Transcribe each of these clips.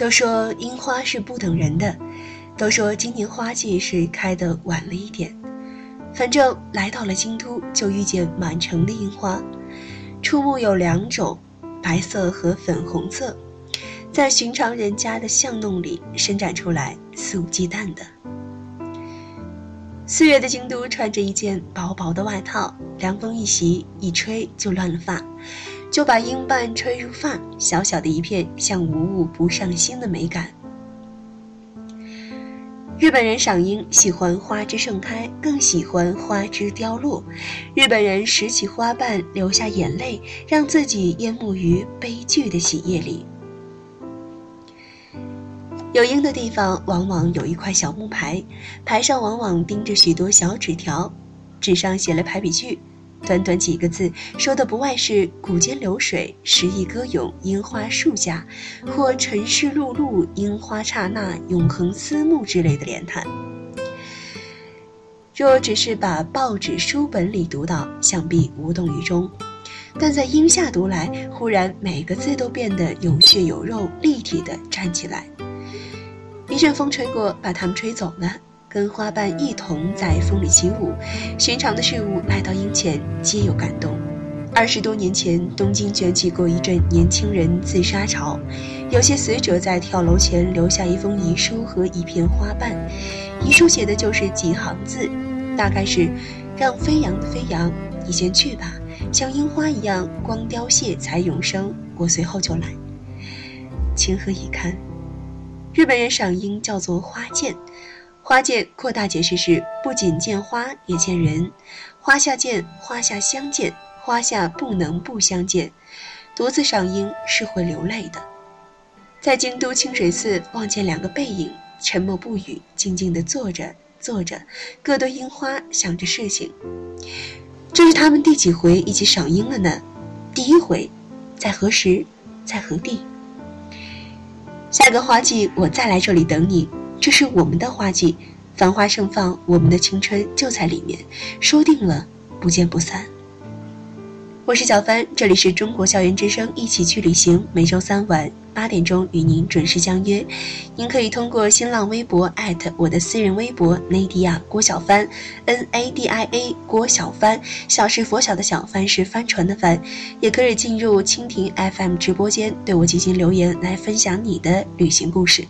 都说樱花是不等人的，都说今年花季是开的晚了一点。反正来到了京都，就遇见满城的樱花，触目有两种，白色和粉红色，在寻常人家的巷弄里伸展出来，肆无忌惮的。四月的京都，穿着一件薄薄的外套，凉风一袭，一吹就乱了发。就把樱瓣吹入发，小小的一片，像无物不上心的美感。日本人赏樱喜欢花枝盛开，更喜欢花枝凋落。日本人拾起花瓣，流下眼泪，让自己淹没于悲剧的喜悦里。有樱的地方，往往有一块小木牌，牌上往往钉着许多小纸条，纸上写了排比句。短短几个字，说的不外是“古间流水，诗意歌咏，樱花树下”，或“尘世碌碌，樱花刹那，永恒思慕”之类的联弹。若只是把报纸书本里读到，想必无动于衷；但在樱下读来，忽然每个字都变得有血有肉、立体的站起来。一阵风吹过，把它们吹走了。跟花瓣一同在风里起舞，寻常的事物来到樱前，皆有感动。二十多年前，东京卷起过一阵年轻人自杀潮，有些死者在跳楼前留下一封遗书和一片花瓣，遗书写的就是几行字，大概是“让飞扬的飞扬，你先去吧，像樱花一样，光凋谢才永生，我随后就来。”情何以堪？日本人赏樱叫做花见。花见扩大解释是：不仅见花，也见人。花下见，花下相见，花下不能不相见。独自赏樱是会流泪的。在京都清水寺望见两个背影，沉默不语，静静地坐着，坐着，各对樱花，想着事情。这是他们第几回一起赏樱了呢？第一回，在何时，在何地？下个花季我再来这里等你。这是我们的花季，繁花盛放，我们的青春就在里面。说定了，不见不散。我是小帆，这里是中国校园之声，一起去旅行。每周三晚八点钟与您准时相约。您可以通过新浪微博艾特我的私人微博 Nadia 郭小帆，N A D I A 郭小帆，小是佛小的小，帆是帆船的帆。也可以进入蜻蜓 FM 直播间，对我进行留言，来分享你的旅行故事。《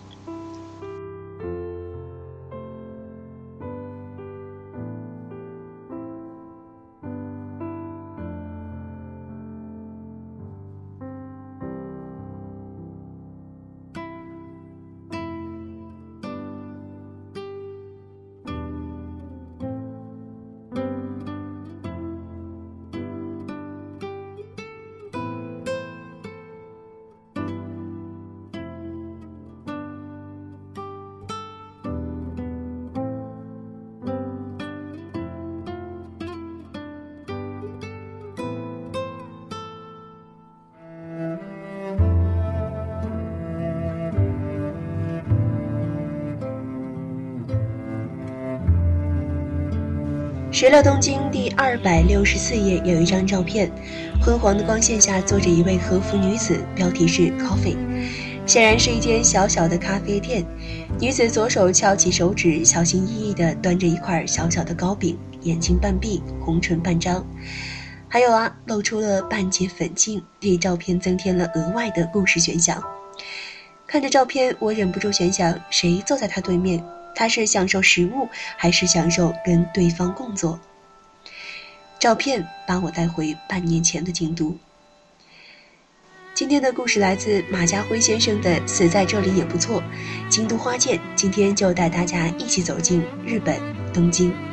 十六东京》第二百六十四页有一张照片，昏黄的光线下坐着一位和服女子，标题是 “Coffee”，显然是一间小小的咖啡店。女子左手翘起手指，小心翼翼地端着一块小小的糕饼，眼睛半闭，红唇半张，还有啊，露出了半截粉镜，给照片增添了额外的故事悬想。看着照片，我忍不住悬想：谁坐在他对面？他是享受食物，还是享受跟对方共坐？照片把我带回半年前的京都。今天的故事来自马家辉先生的《死在这里也不错》，京都花见。今天就带大家一起走进日本东京。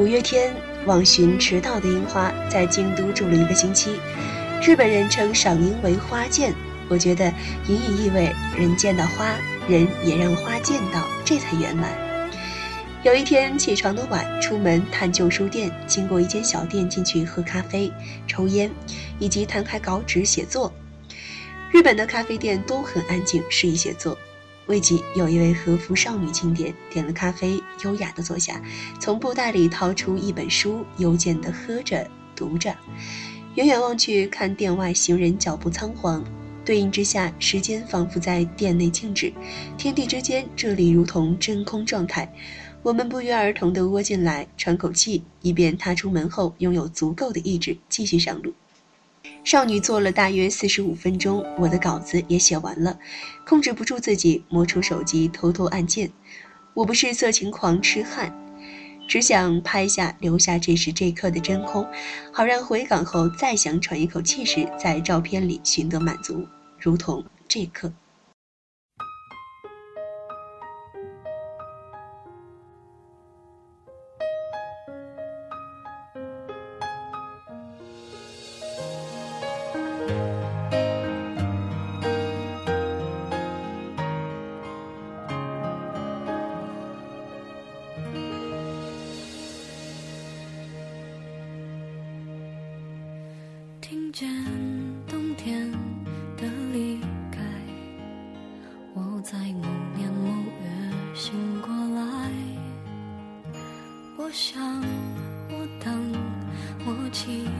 五月天望寻迟到的樱花，在京都住了一个星期。日本人称赏樱为花见，我觉得隐隐意味人见到花，人也让花见到，这才圆满。有一天起床的晚，出门探旧书店，经过一间小店，进去喝咖啡、抽烟，以及摊开稿纸写作。日本的咖啡店都很安静，适宜写作。未几，有一位和服少女进店，点了咖啡，优雅地坐下，从布袋里掏出一本书，悠闲地喝着、读着。远远望去，看店外行人脚步仓皇，对应之下，时间仿佛在店内静止，天地之间，这里如同真空状态。我们不约而同地窝进来，喘口气，以便他出门后拥有足够的意志继续上路。少女坐了大约四十五分钟，我的稿子也写完了，控制不住自己，摸出手机偷偷按键。我不是色情狂痴汉，只想拍下留下这时这刻的真空，好让回港后再想喘一口气时，在照片里寻得满足，如同这刻。起。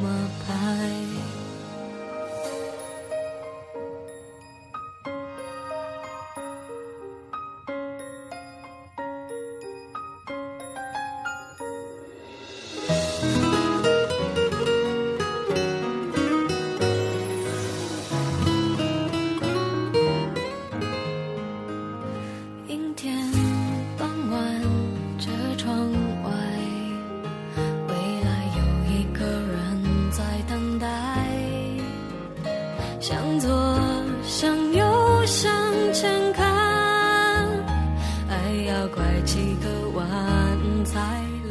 才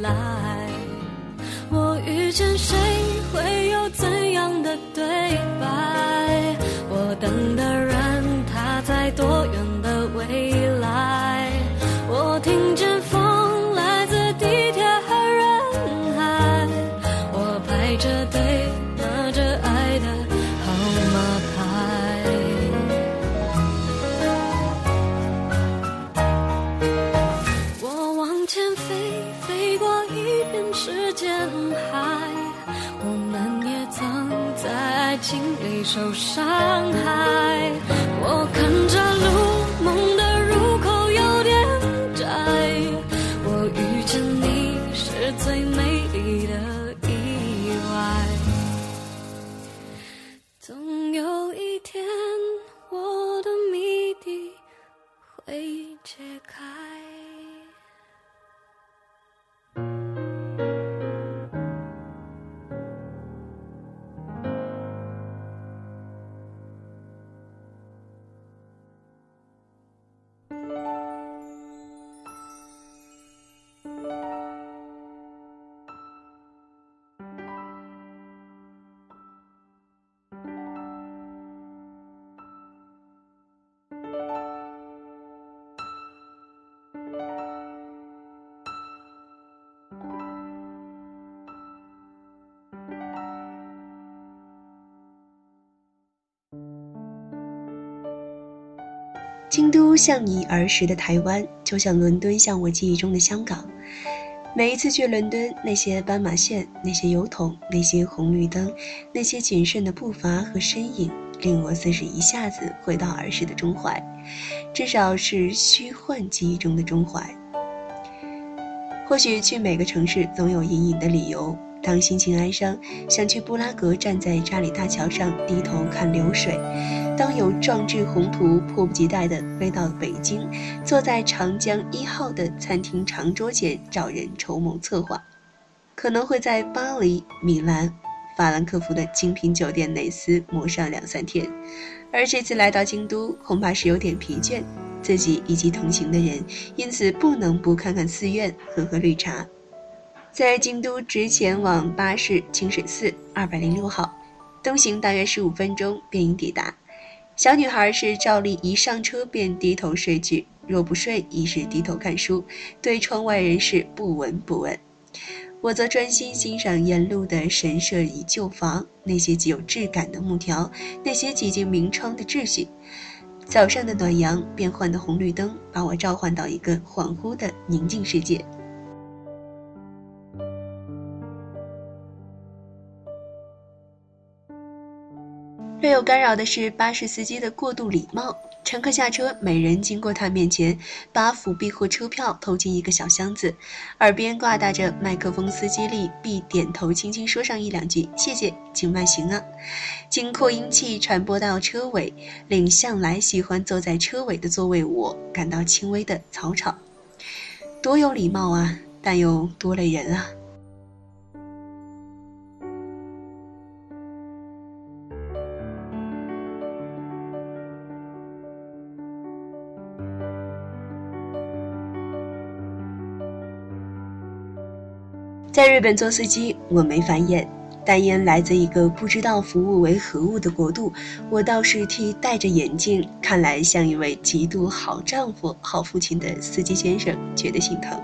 来。我遇见谁会有怎样的对白？我等受伤害，京都像你儿时的台湾，就像伦敦像我记忆中的香港。每一次去伦敦，那些斑马线，那些油桶，那些红绿灯，那些谨慎的步伐和身影，令我似是一下子回到儿时的中怀，至少是虚幻记忆中的中怀。或许去每个城市总有隐隐的理由。当心情哀伤，想去布拉格，站在查理大桥上低头看流水；当有壮志宏图，迫不及待地飞到北京，坐在长江一号的餐厅长桌前找人筹谋策划；可能会在巴黎、米兰、法兰克福的精品酒店内斯磨上两三天。而这次来到京都，恐怕是有点疲倦，自己以及同行的人，因此不能不看看寺院，喝喝绿茶。在京都直前往巴士清水寺二百零六号，东行大约十五分钟便已抵达。小女孩是照例一上车便低头睡去，若不睡已是低头看书，对窗外人士不闻不问。我则专心欣赏沿路的神社与旧房，那些极有质感的木条，那些几近明窗的秩序。早上的暖阳，变幻的红绿灯，把我召唤到一个恍惚的宁静世界。略有干扰的是巴士司机的过度礼貌。乘客下车，每人经过他面前，把辅币或车票投进一个小箱子，耳边挂打着麦克风，司机立必点头，轻轻说上一两句“谢谢，请慢行啊”。经扩音器传播到车尾，令向来喜欢坐在车尾的座位我感到轻微的嘈吵。多有礼貌啊，但又多累人啊。在日本做司机，我没繁衍，但因来自一个不知道服务为何物的国度，我倒是替戴着眼镜、看来像一位极度好丈夫、好父亲的司机先生觉得心疼。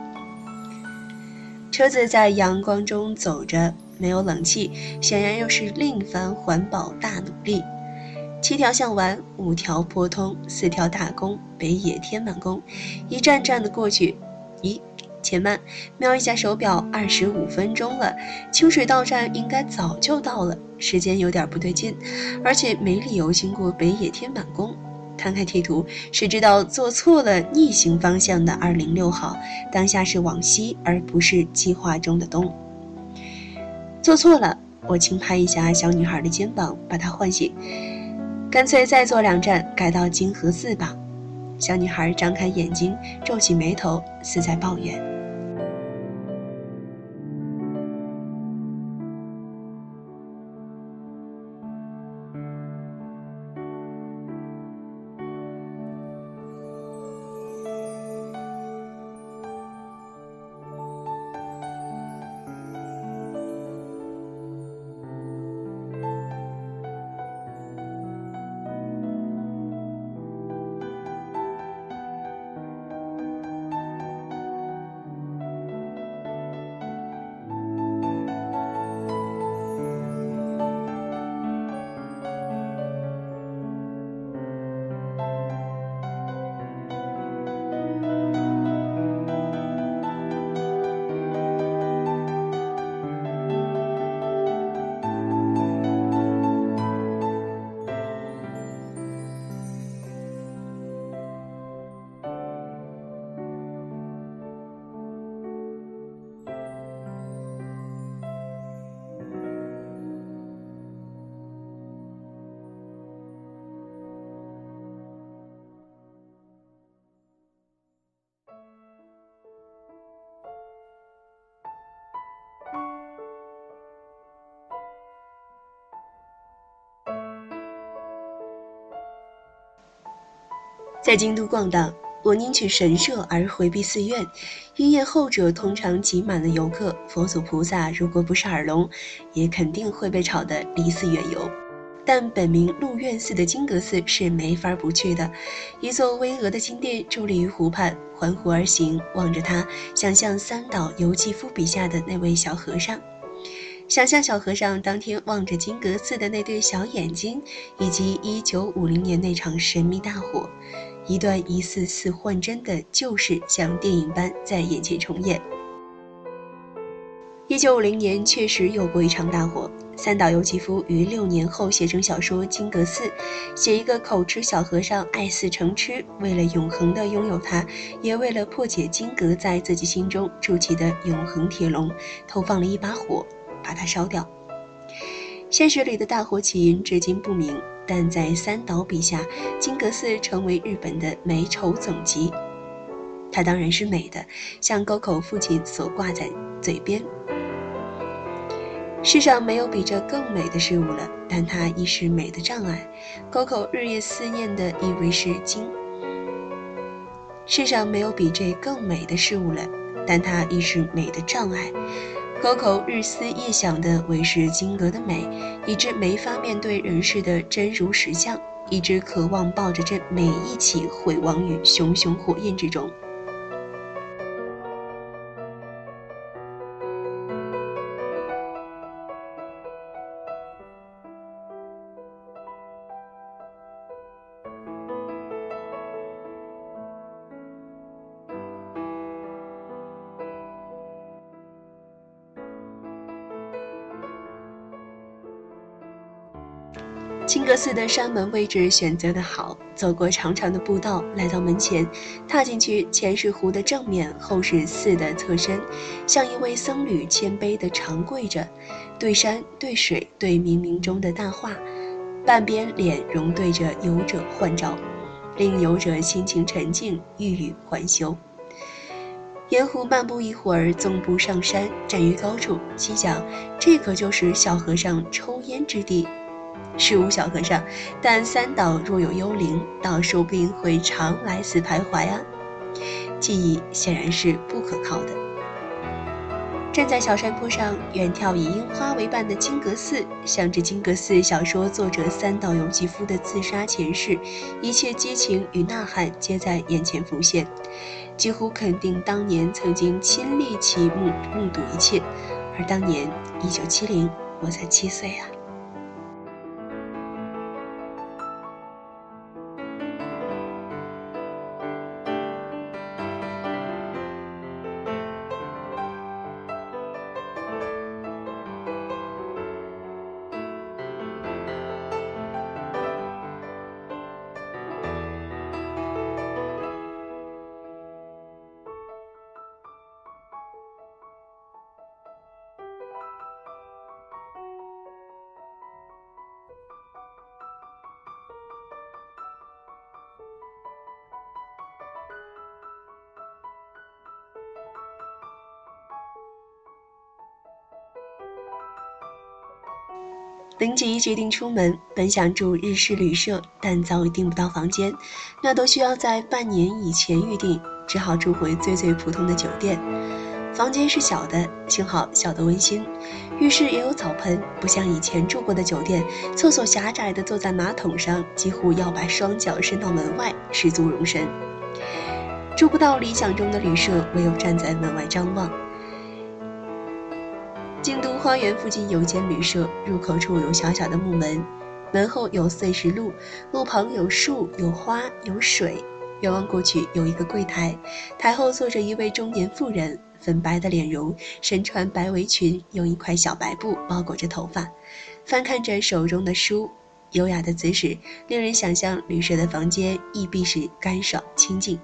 车子在阳光中走着，没有冷气，显然又是另一番环保大努力。七条巷完，五条坡通，四条大工，北野天满宫，一站站的过去，咦？且慢，瞄一下手表，二十五分钟了。清水道站应该早就到了，时间有点不对劲，而且没理由经过北野天满宫。摊开地图，谁知道坐错了逆行方向的二零六号，当下是往西，而不是计划中的东。坐错了，我轻拍一下小女孩的肩膀，把她唤醒。干脆再坐两站，改到金河寺吧。小女孩张开眼睛，皱起眉头，似在抱怨。在京都逛荡，我宁去神社而回避寺院，因为后者通常挤满了游客。佛祖菩萨如果不是耳聋，也肯定会被吵得离寺远游。但本名鹿苑寺的金阁寺是没法不去的，一座巍峨的金殿伫立于湖畔，环湖而行，望着它，想象三岛由纪夫笔下的那位小和尚，想象小和尚当天望着金阁寺的那对小眼睛，以及1950年那场神秘大火。一段一次次幻真的旧事，像电影般在眼前重演。一九五零年确实有过一场大火。三岛由纪夫于六年后写成小说《金阁寺》，写一个口吃小和尚爱似成痴，为了永恒的拥有它，也为了破解金阁在自己心中筑起的永恒铁笼，投放了一把火，把它烧掉。现实里的大火起因至今不明，但在三岛笔下，金阁寺成为日本的美丑总集。它当然是美的，像沟口父亲所挂在嘴边。世上没有比这更美的事物了，但它亦是美的障碍。沟口日夜思念的以为是金。世上没有比这更美的事物了，但它亦是美的障碍。可口日思夜想的唯是金阁的美，以致没法面对人世的真如实相，以致渴望抱着这美一起毁亡于熊熊火焰之中。清阁寺的山门位置选择的好，走过长长的步道，来到门前，踏进去，前是湖的正面，后是寺的侧身，像一位僧侣谦卑地长跪着，对山对水对冥冥中的大化，半边脸容对着游者幻照，令游者心情沉静，欲语还休。沿湖漫步一会儿，纵步上山，站于高处，心想：这可就是小和尚抽烟之地。是无小和尚，但三岛若有幽灵，倒说不定会常来此徘徊啊。记忆显然是不可靠的。站在小山坡上，远眺以樱花为伴的金阁寺，想着金阁寺小说作者三岛由纪夫的自杀前世，一切激情与呐喊皆在眼前浮现，几乎肯定当年曾经亲历其目目睹一切，而当年一九七零，我才七岁啊。林吉决定出门，本想住日式旅社，但早已订不到房间，那都需要在半年以前预定，只好住回最最普通的酒店。房间是小的，幸好小得温馨，浴室也有澡盆，不像以前住过的酒店，厕所狭窄的坐在马桶上，几乎要把双脚伸到门外，十足容身。住不到理想中的旅社，唯有站在门外张望。花园附近有间旅社，入口处有小小的木门，门后有碎石路，路旁有树、有花、有水。远望过去，有一个柜台，台后坐着一位中年妇人，粉白的脸容，身穿白围裙，用一块小白布包裹着头发，翻看着手中的书，优雅的姿势，令人想象旅社的房间亦必是干爽清静。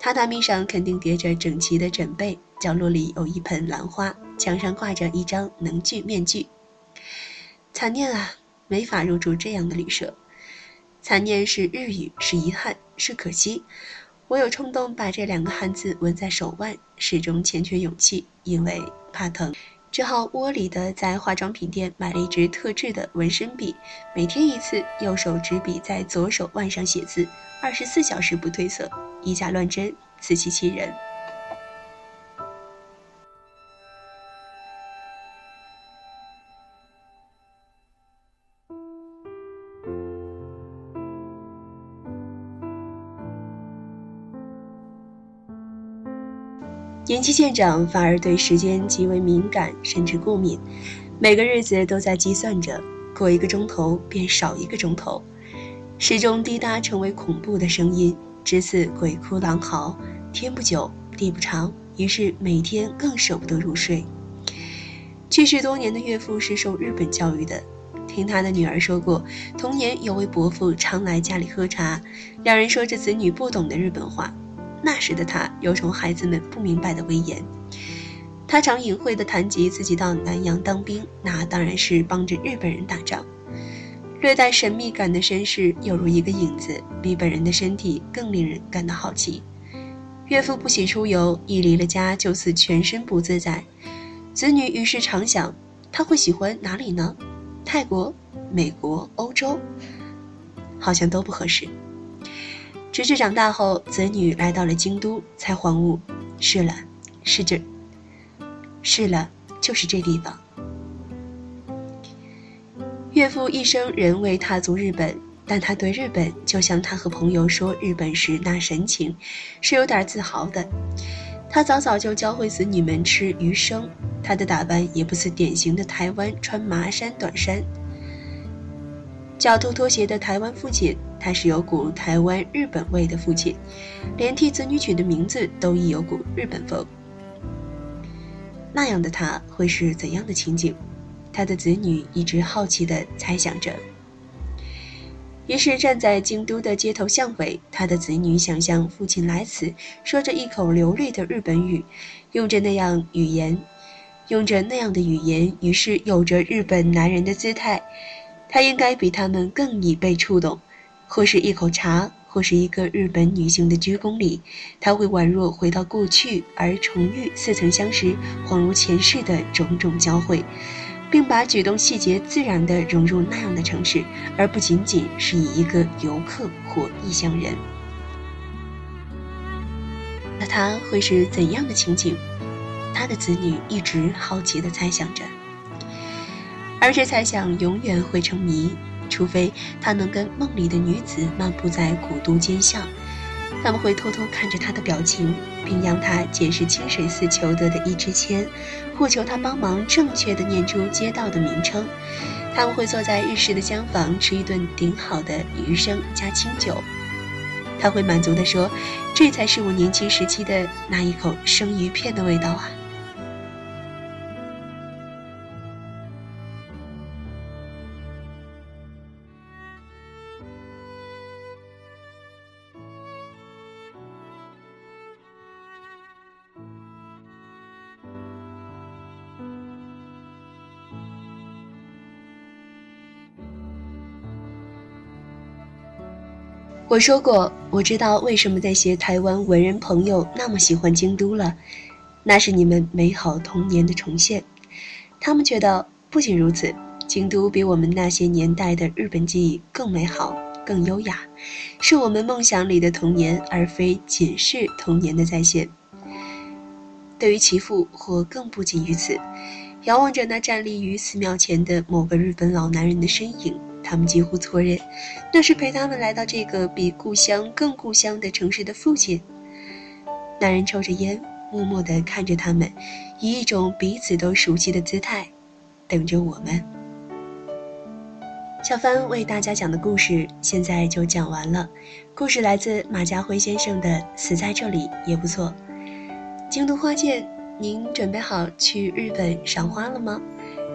榻榻米上肯定叠着整齐的枕被，角落里有一盆兰花，墙上挂着一张能剧面具。残念啊，没法入住这样的旅社。残念是日语，是遗憾，是可惜。我有冲动把这两个汉字纹在手腕，始终欠缺勇气，因为怕疼，只好窝里的在化妆品店买了一支特制的纹身笔，每天一次，右手执笔在左手腕上写字，二十四小时不褪色。以假乱真，自欺欺人。年纪渐长，反而对时间极为敏感，甚至过敏。每个日子都在计算着，过一个钟头便少一个钟头，时钟滴答成为恐怖的声音。只此鬼哭狼嚎，天不久，地不长，于是每天更舍不得入睡。去世多年的岳父是受日本教育的，听他的女儿说过，童年有位伯父常来家里喝茶，两人说着子女不懂的日本话。那时的他有种孩子们不明白的威严。他常隐晦地谈及自己到南洋当兵，那当然是帮着日本人打仗。略带神秘感的身世，犹如一个影子，比本人的身体更令人感到好奇。岳父不喜出游，一离了家就似全身不自在。子女于是常想，他会喜欢哪里呢？泰国、美国、欧洲，好像都不合适。直至长大后，子女来到了京都，才恍悟：是了，是这。是了，就是这地方。岳父一生仍未踏足日本，但他对日本就像他和朋友说日本时那神情，是有点自豪的。他早早就教会子女们吃鱼生，他的打扮也不似典型的台湾穿麻衫短衫、脚拖拖鞋的台湾父亲，他是有股台湾日本味的父亲，连替子女取的名字都亦有股日本风。那样的他会是怎样的情景？他的子女一直好奇地猜想着。于是站在京都的街头巷尾，他的子女想象父亲来此，说着一口流利的日本语，用着那样语言，用着那样的语言，于是有着日本男人的姿态。他应该比他们更易被触动，或是一口茶。或是一个日本女性的鞠躬礼，他会宛若回到过去，而重遇似曾相识、恍如前世的种种交汇，并把举动细节自然地融入那样的城市，而不仅仅是以一个游客或异乡人。那他会是怎样的情景？他的子女一直好奇地猜想着，而这猜想永远会成谜。除非他能跟梦里的女子漫步在古都街巷，他们会偷偷看着他的表情，并让他解释清水寺求得的一支签，或求他帮忙正确的念出街道的名称。他们会坐在日式的厢房吃一顿顶好的鱼生加清酒，他会满足地说：“这才是我年轻时期的那一口生鱼片的味道啊。”我说过，我知道为什么那些台湾文人朋友那么喜欢京都了，那是你们美好童年的重现。他们觉得不仅如此，京都比我们那些年代的日本记忆更美好、更优雅，是我们梦想里的童年，而非仅是童年的再现。对于其父，或更不仅于此，遥望着那站立于寺庙前的某个日本老男人的身影。他们几乎错认，那是陪他们来到这个比故乡更故乡的城市的父亲。男人抽着烟，默默地看着他们，以一种彼此都熟悉的姿态，等着我们。小帆为大家讲的故事现在就讲完了。故事来自马家辉先生的《死在这里也不错》。京都花见，您准备好去日本赏花了吗？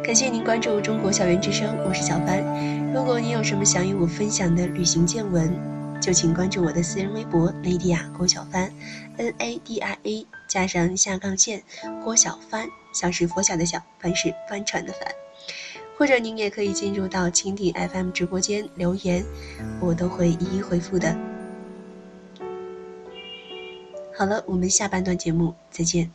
感谢您关注中国校园之声，我是小帆。如果你有什么想与我分享的旅行见闻，就请关注我的私人微博“雷迪亚郭小帆 ”，N A D I A 加上下杠线郭小帆，像是佛小的小，帆是帆船的帆。或者您也可以进入到蜻蜓 FM 直播间留言，我都会一一回复的。好了，我们下半段节目再见。